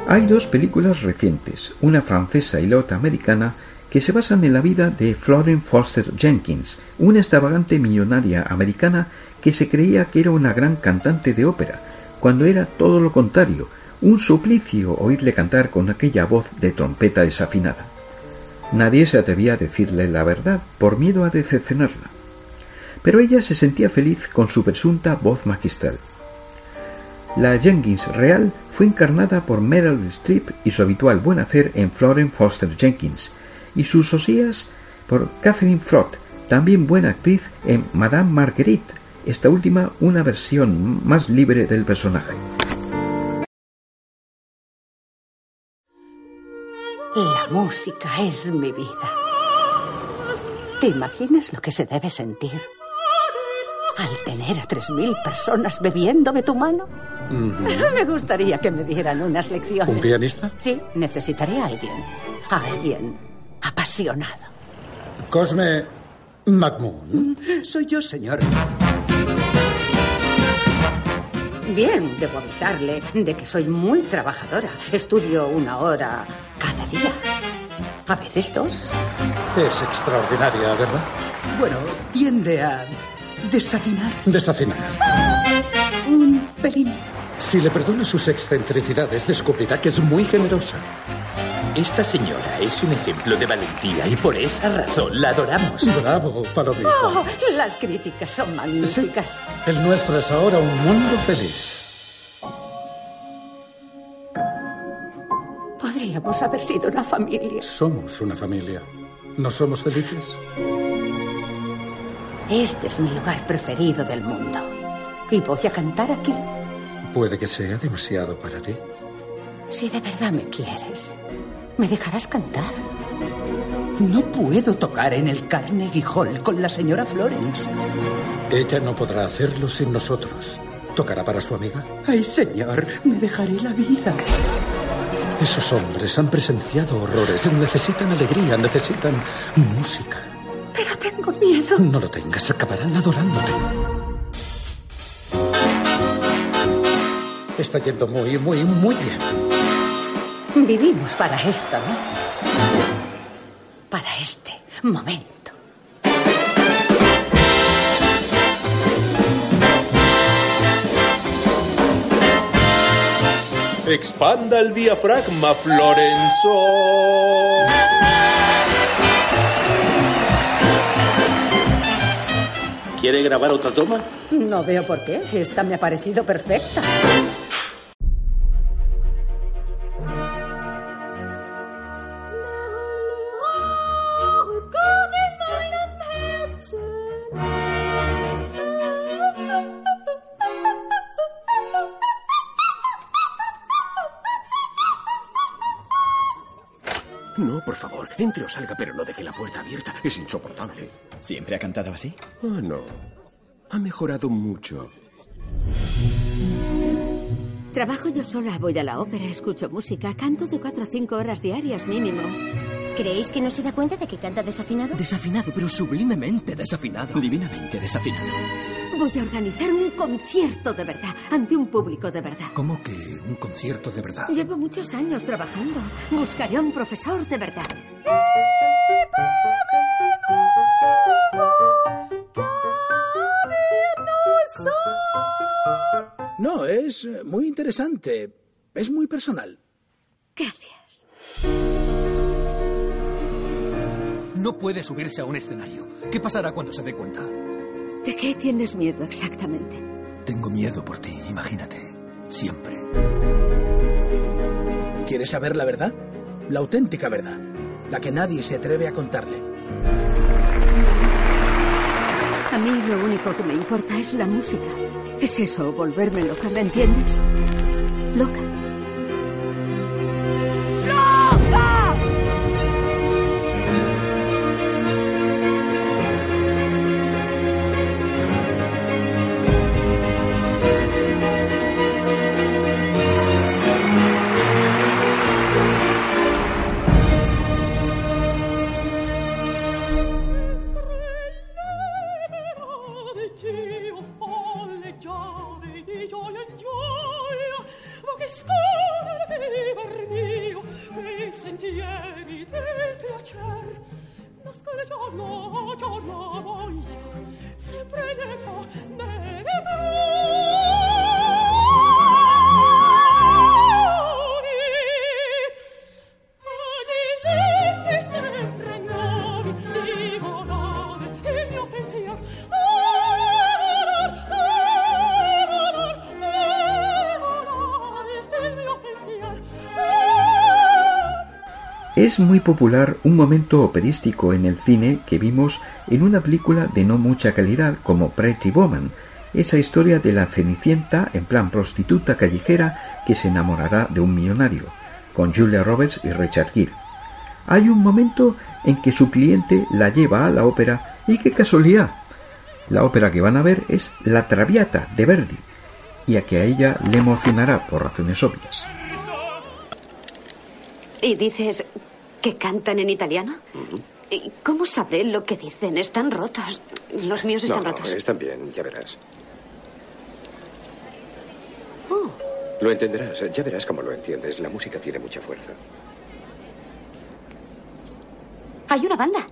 Hay dos películas recientes, una francesa y la otra americana, que se basan en la vida de Florence Foster Jenkins, una extravagante millonaria americana que se creía que era una gran cantante de ópera, cuando era todo lo contrario, un suplicio oírle cantar con aquella voz de trompeta desafinada. Nadie se atrevía a decirle la verdad por miedo a decepcionarla. Pero ella se sentía feliz con su presunta voz magistral. La Jenkins real fue encarnada por Meryl Streep y su habitual buen hacer en Florence Foster Jenkins, y sus osías por Catherine Frott, también buena actriz en Madame Marguerite, esta última una versión más libre del personaje. La música es mi vida. ¿Te imaginas lo que se debe sentir al tener a tres mil personas bebiendo de tu mano? Me gustaría que me dieran unas lecciones. ¿Un pianista? Sí, necesitaré a alguien. A alguien apasionado. Cosme McMoon. Soy yo, señor. Bien, debo avisarle de que soy muy trabajadora. Estudio una hora cada día. A veces dos. Es extraordinaria, ¿verdad? Bueno, tiende a desafinar. Desafinar. Un pelín. Si le perdona sus excentricidades, descubrirá que es muy generosa. Esta señora es un ejemplo de valentía y por esa razón la adoramos. Bravo, Palomita. Oh, las críticas son magníficas. El nuestro es ahora un mundo feliz. Podríamos haber sido una familia. Somos una familia. ¿No somos felices? Este es mi lugar preferido del mundo. Y voy a cantar aquí. Puede que sea demasiado para ti. Si de verdad me quieres, ¿me dejarás cantar? No puedo tocar en el Carnegie Hall con la señora Florence. Ella no podrá hacerlo sin nosotros. ¿Tocará para su amiga? Ay, señor, me dejaré la vida. Esos hombres han presenciado horrores. Necesitan alegría, necesitan música. Pero tengo miedo. No lo tengas, acabarán adorándote. Está yendo muy, muy, muy bien. Vivimos para esto, ¿no? Para este momento. Expanda el diafragma, Florenzo. ¿Quiere grabar otra toma? No veo por qué. Esta me ha parecido perfecta. Salga, pero no deje la puerta abierta. Es insoportable. ¿Siempre ha cantado así? Ah, no. Ha mejorado mucho. Trabajo yo sola, voy a la ópera, escucho música, canto de cuatro a cinco horas diarias mínimo. ¿Creéis que no se da cuenta de que canta desafinado? Desafinado, pero sublimemente desafinado. Divinamente desafinado. Voy a organizar un concierto de verdad, ante un público de verdad. ¿Cómo que un concierto de verdad? Llevo muchos años trabajando. Buscaré a un profesor de verdad. No, es eh, muy interesante. Es muy personal. Gracias. No puede subirse a un escenario. ¿Qué pasará cuando se dé cuenta? ¿De qué tienes miedo exactamente? Tengo miedo por ti, imagínate. Siempre. ¿Quieres saber la verdad? La auténtica verdad. La que nadie se atreve a contarle. A mí lo único que me importa es la música. Es eso, volverme loca, ¿me entiendes? Loca. Es muy popular un momento operístico en el cine que vimos en una película de no mucha calidad como Pretty Woman, esa historia de la cenicienta en plan prostituta callejera que se enamorará de un millonario, con Julia Roberts y Richard Gere. Hay un momento en que su cliente la lleva a la ópera y qué casualidad. La ópera que van a ver es La Traviata de Verdi, y a que a ella le emocionará por razones obvias. ¿Y dices que cantan en italiano? ¿Y cómo sabré lo que dicen? Están rotos. Los míos están no, rotos. están bien, ya verás. Oh, Lo entenderás, ya verás cómo lo entiendes. La música tiene mucha fuerza. hay una banda.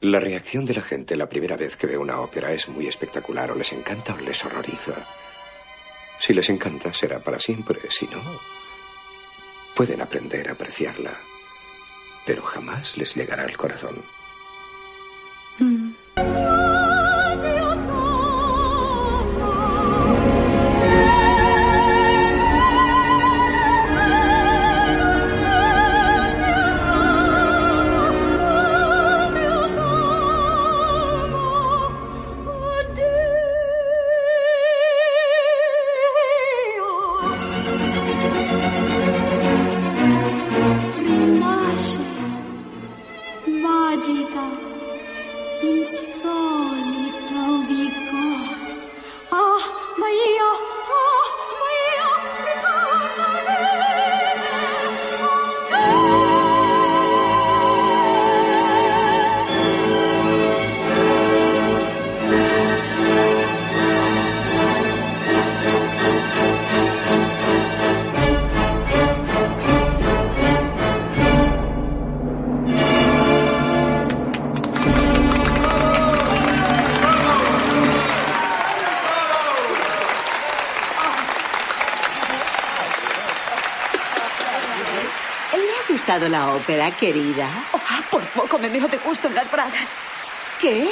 La reacción de la gente la primera vez que ve una ópera es muy espectacular. O les encanta o les horroriza. Si les encanta, será para siempre. Si no, pueden aprender a apreciarla. Pero jamás les llegará al corazón. Rinasce, ópera, querida? Ah, por poco me meo de gusto en las bragas. ¿Qué?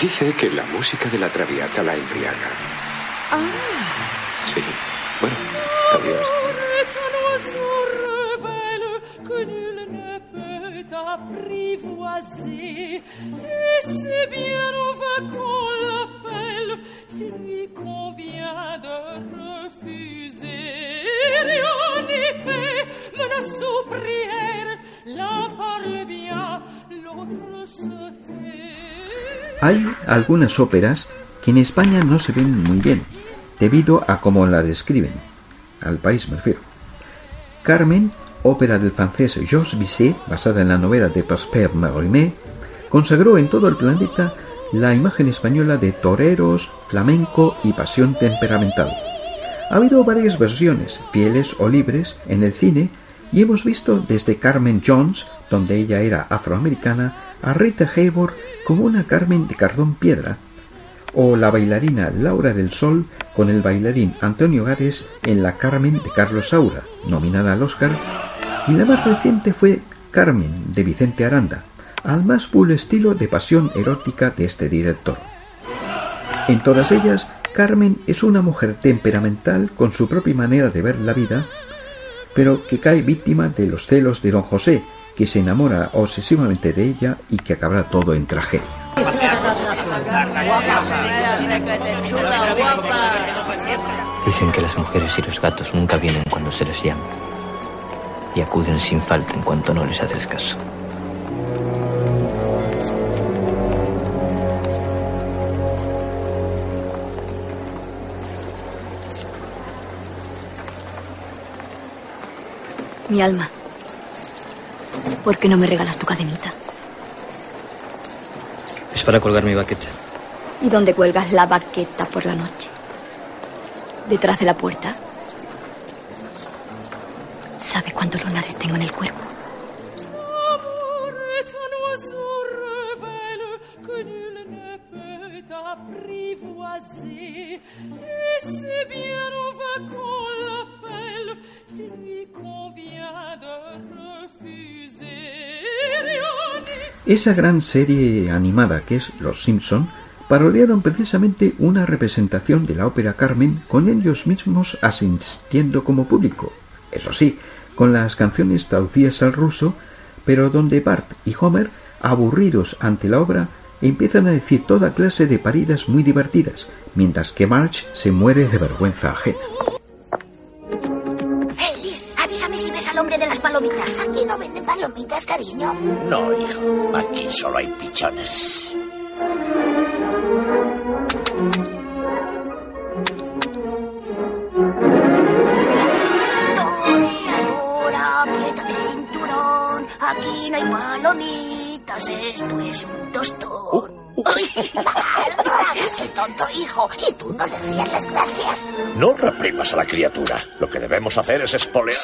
Dice que la música de la traviata la embriaga. Hay algunas óperas que en España no se ven muy bien, debido a cómo la describen. Al país me refiero. Carmen, ópera del francés Georges Bizet, basada en la novela de Prosper Mérimée, consagró en todo el planeta la imagen española de toreros, flamenco y pasión temperamental. Ha habido varias versiones, fieles o libres, en el cine y hemos visto desde Carmen Jones, donde ella era afroamericana, a Rita Hayworth como una Carmen de Cardón Piedra, o la bailarina Laura del Sol con el bailarín Antonio Gades en La Carmen de Carlos Saura, nominada al Oscar, y la más reciente fue Carmen de Vicente Aranda, al más puro estilo de pasión erótica de este director. En todas ellas, Carmen es una mujer temperamental con su propia manera de ver la vida, pero que cae víctima de los celos de don José, que se enamora obsesivamente de ella y que acabará todo en tragedia. Dicen que las mujeres y los gatos nunca vienen cuando se les llama y acuden sin falta en cuanto no les haces caso. Mi alma. ¿Por qué no me regalas tu cadenita? Es para colgar mi baqueta. ¿Y dónde cuelgas la baqueta por la noche? ¿Detrás de la puerta? ¿Sabe cuántos lunares tengo en el cuerpo? Esa gran serie animada que es Los Simpson parodiaron precisamente una representación de la ópera Carmen con ellos mismos asistiendo como público. Eso sí, con las canciones traducidas al ruso, pero donde Bart y Homer, aburridos ante la obra, empiezan a decir toda clase de paridas muy divertidas, mientras que Marge se muere de vergüenza ajena. Palomitas, cariño. No, hijo, aquí solo hay pichones. Ahora, apriétate el cinturón. Aquí no hay palomitas, esto es un tostón. No hagas el tonto, hijo. Y tú no le rías las gracias. No reprimas a la criatura. Lo que debemos hacer es espolear.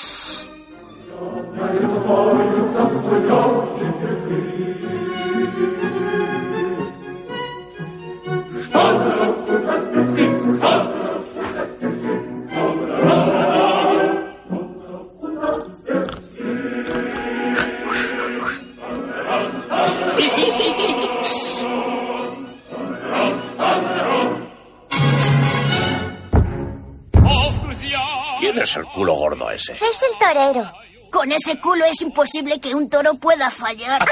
¿Quién es el culo gordo ese? Es el torero. Con ese culo es imposible que un toro pueda fallar.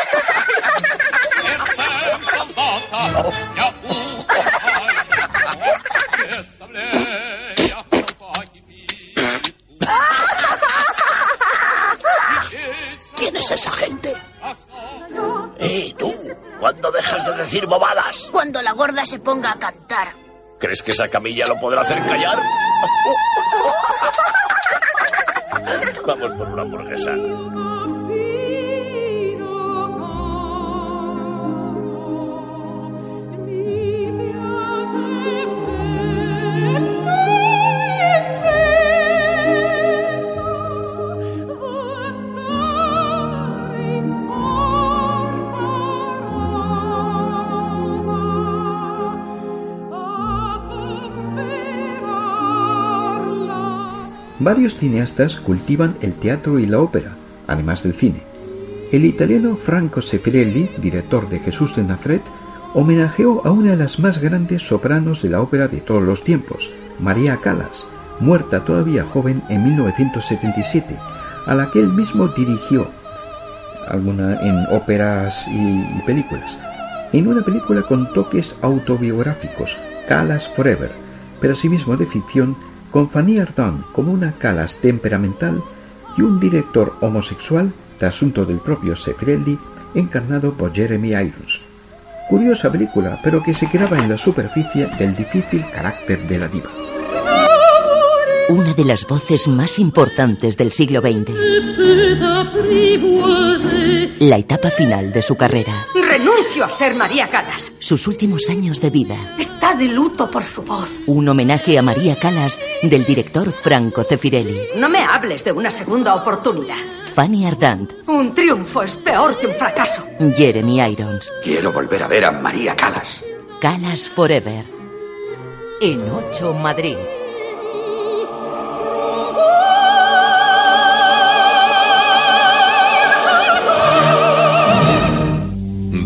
¿Quién es esa gente? ¡Eh, tú! ¿Cuándo dejas de decir bobadas? Cuando la gorda se ponga a cantar. ¿Crees que esa camilla lo podrá hacer callar? Vamos por una hamburguesa. Varios cineastas cultivan el teatro y la ópera, además del cine. El italiano Franco Sefirelli, director de Jesús de Nazaret, homenajeó a una de las más grandes sopranos de la ópera de todos los tiempos, María Callas, muerta todavía joven en 1977, a la que él mismo dirigió alguna en óperas y, películas. En una película con toques autobiográficos, Callas Forever, pero asimismo de ficción, con Fanny Ardant como una Callas temperamental y un director homosexual, de asunto del propio Sefirelli, encarnado por Jeremy Irons. Curiosa película, pero que se quedaba en la superficie del difícil carácter de la diva. Una de las voces más importantes del siglo XX. La etapa final de su carrera. Renuncio a ser María Calas. Sus últimos años de vida. Está de luto por su voz. Un homenaje a María Calas del director Franco Zeffirelli. No me hables de una segunda oportunidad. Fanny Ardant. Un triunfo es peor que un fracaso. Jeremy Irons. Quiero volver a ver a María Calas. Calas Forever. En 8 Madrid.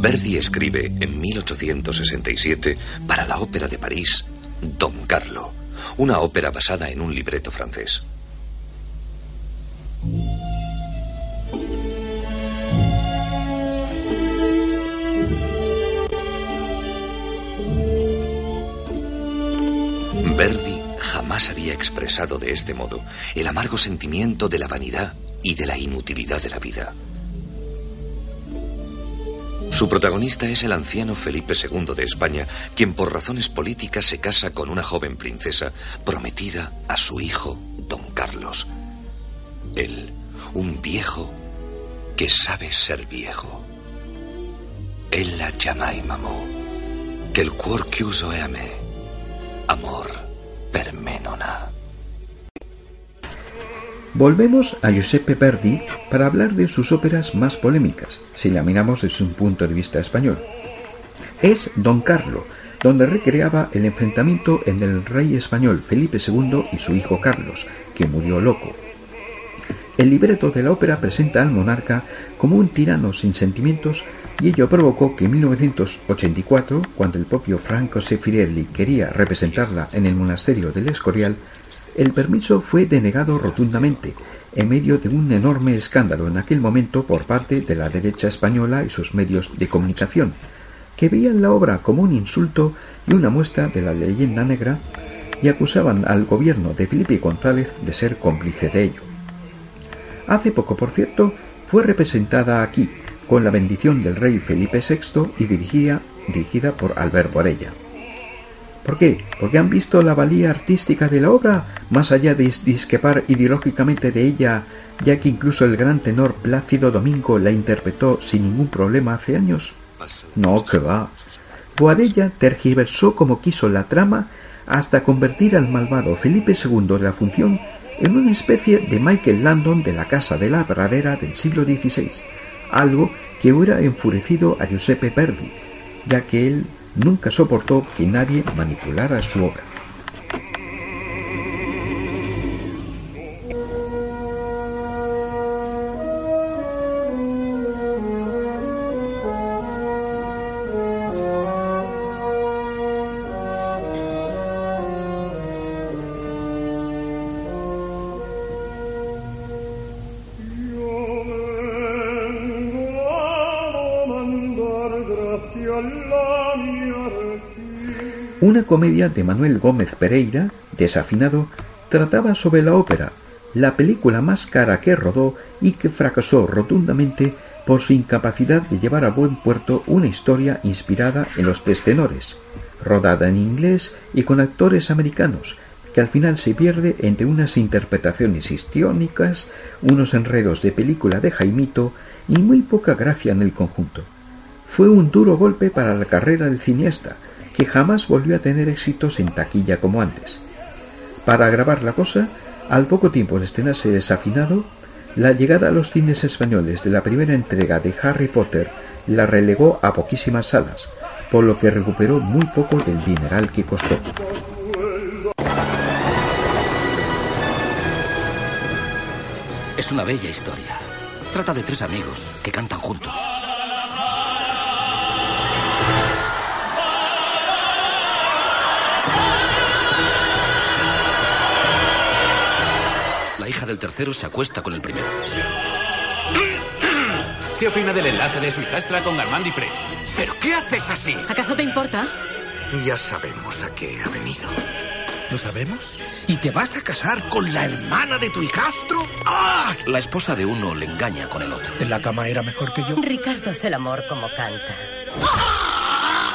Verdi escribe en 1867 para la Ópera de París Don Carlo, una ópera basada en un libreto francés. Verdi jamás había expresado de este modo el amargo sentimiento de la vanidad y de la inutilidad de la vida. Su protagonista es el anciano Felipe II de España, quien por razones políticas se casa con una joven princesa prometida a su hijo, don Carlos. Él, un viejo que sabe ser viejo. Él la llama y mamó, que el cuor que uso ame, amor Volvemos a Giuseppe Verdi para hablar de sus óperas más polémicas, si la miramos desde un punto de vista español. Es Don Carlo, donde recreaba el enfrentamiento entre el rey español Felipe II y su hijo Carlos, que murió loco. El libreto de la ópera presenta al monarca como un tirano sin sentimientos y ello provocó que en 1984, cuando el propio Franco Sefirelli quería representarla en el monasterio del Escorial, el permiso fue denegado rotundamente, en medio de un enorme escándalo en aquel momento por parte de la derecha española y sus medios de comunicación, que veían la obra como un insulto y una muestra de la leyenda negra y acusaban al gobierno de Felipe González de ser cómplice de ello. Hace poco, por cierto, fue representada aquí, con la bendición del rey Felipe VI y dirigida, dirigida por Albert Borella. ¿Por qué? Porque han visto la valía artística de la obra, más allá de disquepar ideológicamente de ella, ya que incluso el gran tenor Plácido Domingo la interpretó sin ningún problema hace años. No, que va. Boadella tergiversó como quiso la trama hasta convertir al malvado Felipe II de la función en una especie de Michael Landon de la Casa de la Pradera del siglo XVI, algo que hubiera enfurecido a Giuseppe Verdi, ya que él nunca soportó que nadie manipulara su obra. Una comedia de Manuel Gómez Pereira, desafinado, trataba sobre la ópera, la película más cara que rodó y que fracasó rotundamente por su incapacidad de llevar a buen puerto una historia inspirada en los tres tenores, rodada en inglés y con actores americanos, que al final se pierde entre unas interpretaciones histriónicas, unos enredos de película de Jaimito y muy poca gracia en el conjunto. Fue un duro golpe para la carrera del cineasta, que jamás volvió a tener éxitos en taquilla como antes. Para agravar la cosa, al poco tiempo de estrenarse desafinado, la llegada a los cines españoles de la primera entrega de Harry Potter la relegó a poquísimas salas, por lo que recuperó muy poco del dineral que costó. Es una bella historia. Trata de tres amigos que cantan juntos. Hija del tercero se acuesta con el primero. ¿Qué opina del enlace de su hijastra con Armand Dupré? ¿Pero qué haces así? ¿Acaso te importa? Ya sabemos a qué ha venido. ¿Lo sabemos? ¿Y te vas a casar con la hermana de tu hijastro? ¡Ah! La esposa de uno le engaña con el otro. ¿En la cama era mejor que yo? Ricardo hace el amor como canta.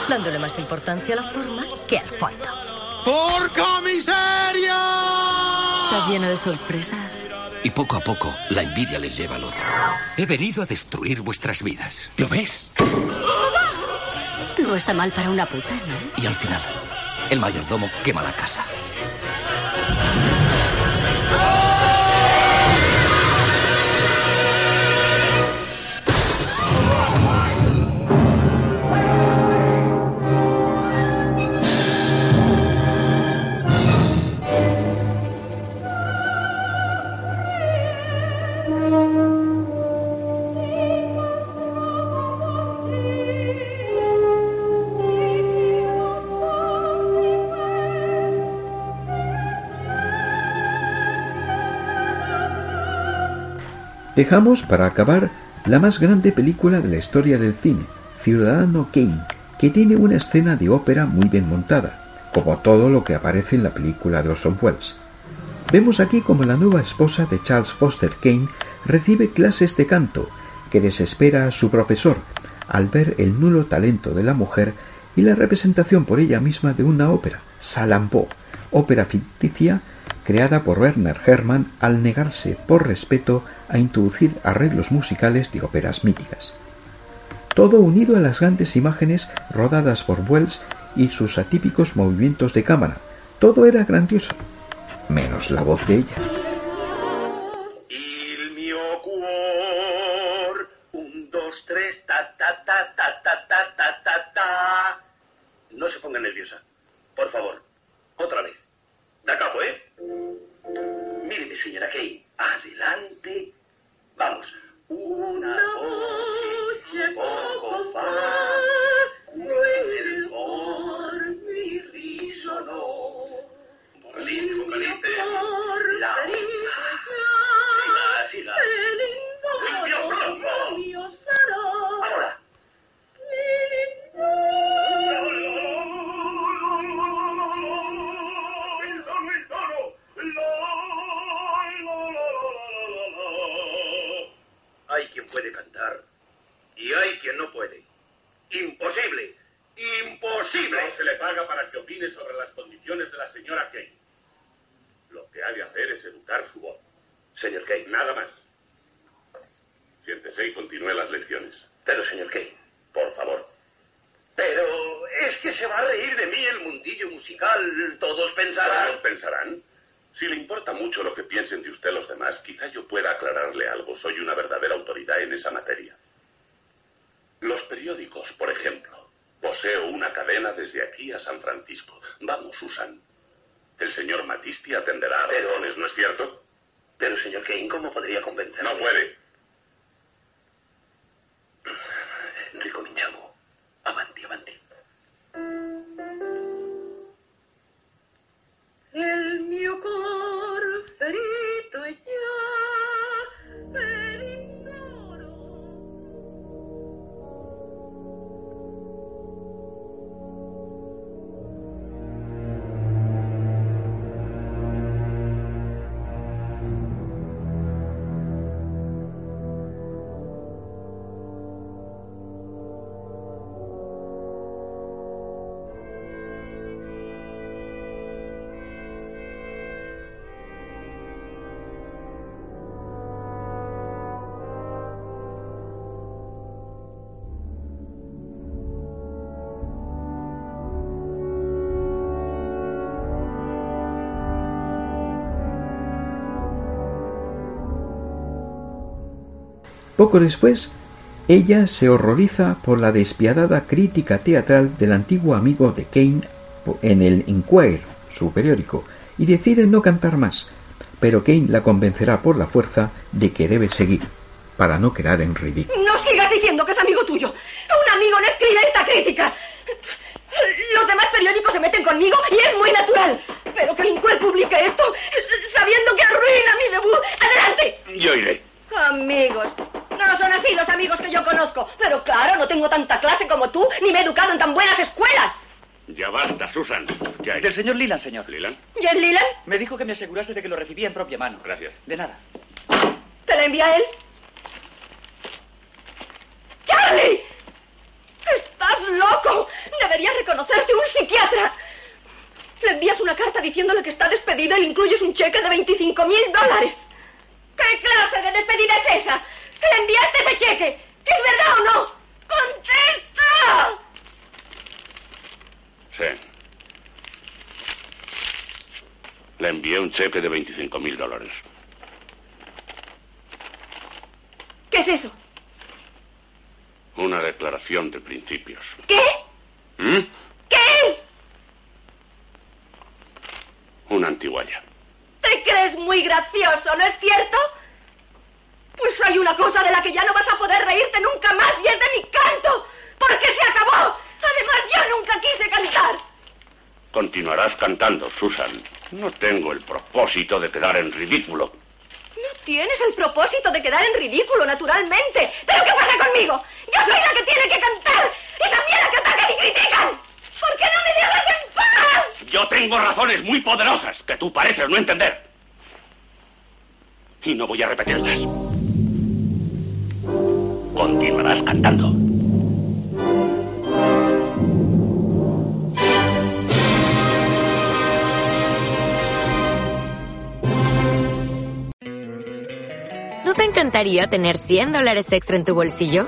dándole más importancia a la forma que al fondo. ¡Porca miseria! Estás llena de sorpresas. Y poco a poco, la envidia les lleva al odio. He venido a destruir vuestras vidas. ¿Lo ves? No está mal para una puta, ¿no? Y al final, el mayordomo quema la casa. Dejamos para acabar la más grande película de la historia del cine, Ciudadano Kane, que tiene una escena de ópera muy bien montada, como todo lo que aparece en la película de Orson Welles. Vemos aquí como la nueva esposa de Charles Foster Kane recibe clases de canto, que desespera a su profesor al ver el nulo talento de la mujer y la representación por ella misma de una ópera, Salambo, ópera ficticia creada por Werner Hermann al negarse por respeto a introducir arreglos musicales de óperas míticas. Todo unido a las grandes imágenes rodadas por Wells y sus atípicos movimientos de cámara. Todo era grandioso, menos la voz de ella. No se ponga nerviosa. Por favor, puede cantar y hay quien no puede. Imposible. Imposible. No se le paga para que opine sobre las condiciones de la señora Kane. Lo que ha de hacer es educar su voz. Señor Kane. Nada más. Siéntese y continúe las lecciones. Pero, señor Kane, por favor. Pero es que se va a reír de mí el mundillo musical. Todos pensarán. Todos pensarán. Si le importa mucho lo que piensen de usted los demás, quizá yo pueda aclararle algo. Soy una verdadera autoridad en esa materia. Los periódicos, por ejemplo. Poseo una cadena desde aquí a San Francisco. Vamos, Susan. El señor Matisti atenderá a Pero- razones, ¿no es cierto? Pero, señor Kane, ¿cómo podría convencerme? No puede. Ricominciamo. Avanti, avanti. America Poco después, ella se horroriza por la despiadada crítica teatral del antiguo amigo de Kane en el Inquirer, su periódico, y decide no cantar más, pero Kane la convencerá por la fuerza de que debe seguir, para no quedar en ridículo. No sigas diciendo que es amigo tuyo. Un amigo no escribe esta crítica. Los demás periódicos se meten conmigo y es muy natural. Pero que el Inquirer publique esto sabiendo que arruina mi debut. ¡Adelante! Yo iré. Amigos. No son así los amigos que yo conozco. Pero claro, no tengo tanta clase como tú, ni me he educado en tan buenas escuelas. Ya basta, Susan. ¿Qué hay? Del señor Leland, señor. ¿Leland? ¿Y el Leland? Me dijo que me asegurase de que lo recibía en propia mano. Gracias. De nada. ¿Te la envía él? ¡Charlie! ¡Estás loco. Deberías reconocerte un psiquiatra. Le envías una carta diciéndole que está despedida y le incluyes un cheque de 25 mil dólares. ¿Qué clase de despedida es esa? ¿Le enviaste ese cheque? ¿Es verdad o no? ¡Contesta! Sí. Le envié un cheque de 25 mil dólares. ¿Qué es eso? Una declaración de principios. ¿Qué? ¿Mm? ¿Qué es? Una antiguaya. ¿Te crees muy gracioso, no es cierto? Pues hay una cosa de la que ya no vas a poder reírte nunca más y es de mi canto. Porque se acabó. Además, yo nunca quise cantar. Continuarás cantando, Susan. No tengo el propósito de quedar en ridículo. No tienes el propósito de quedar en ridículo, naturalmente. ¿Pero qué pasa conmigo? Yo soy la que tiene que cantar. Y también la que atacan y critican. ¿Por qué no me dejas en paz? Yo tengo razones muy poderosas que tú pareces no entender. Y no voy a repetirlas. Continuarás cantando. ¿No te encantaría tener 100 dólares extra en tu bolsillo?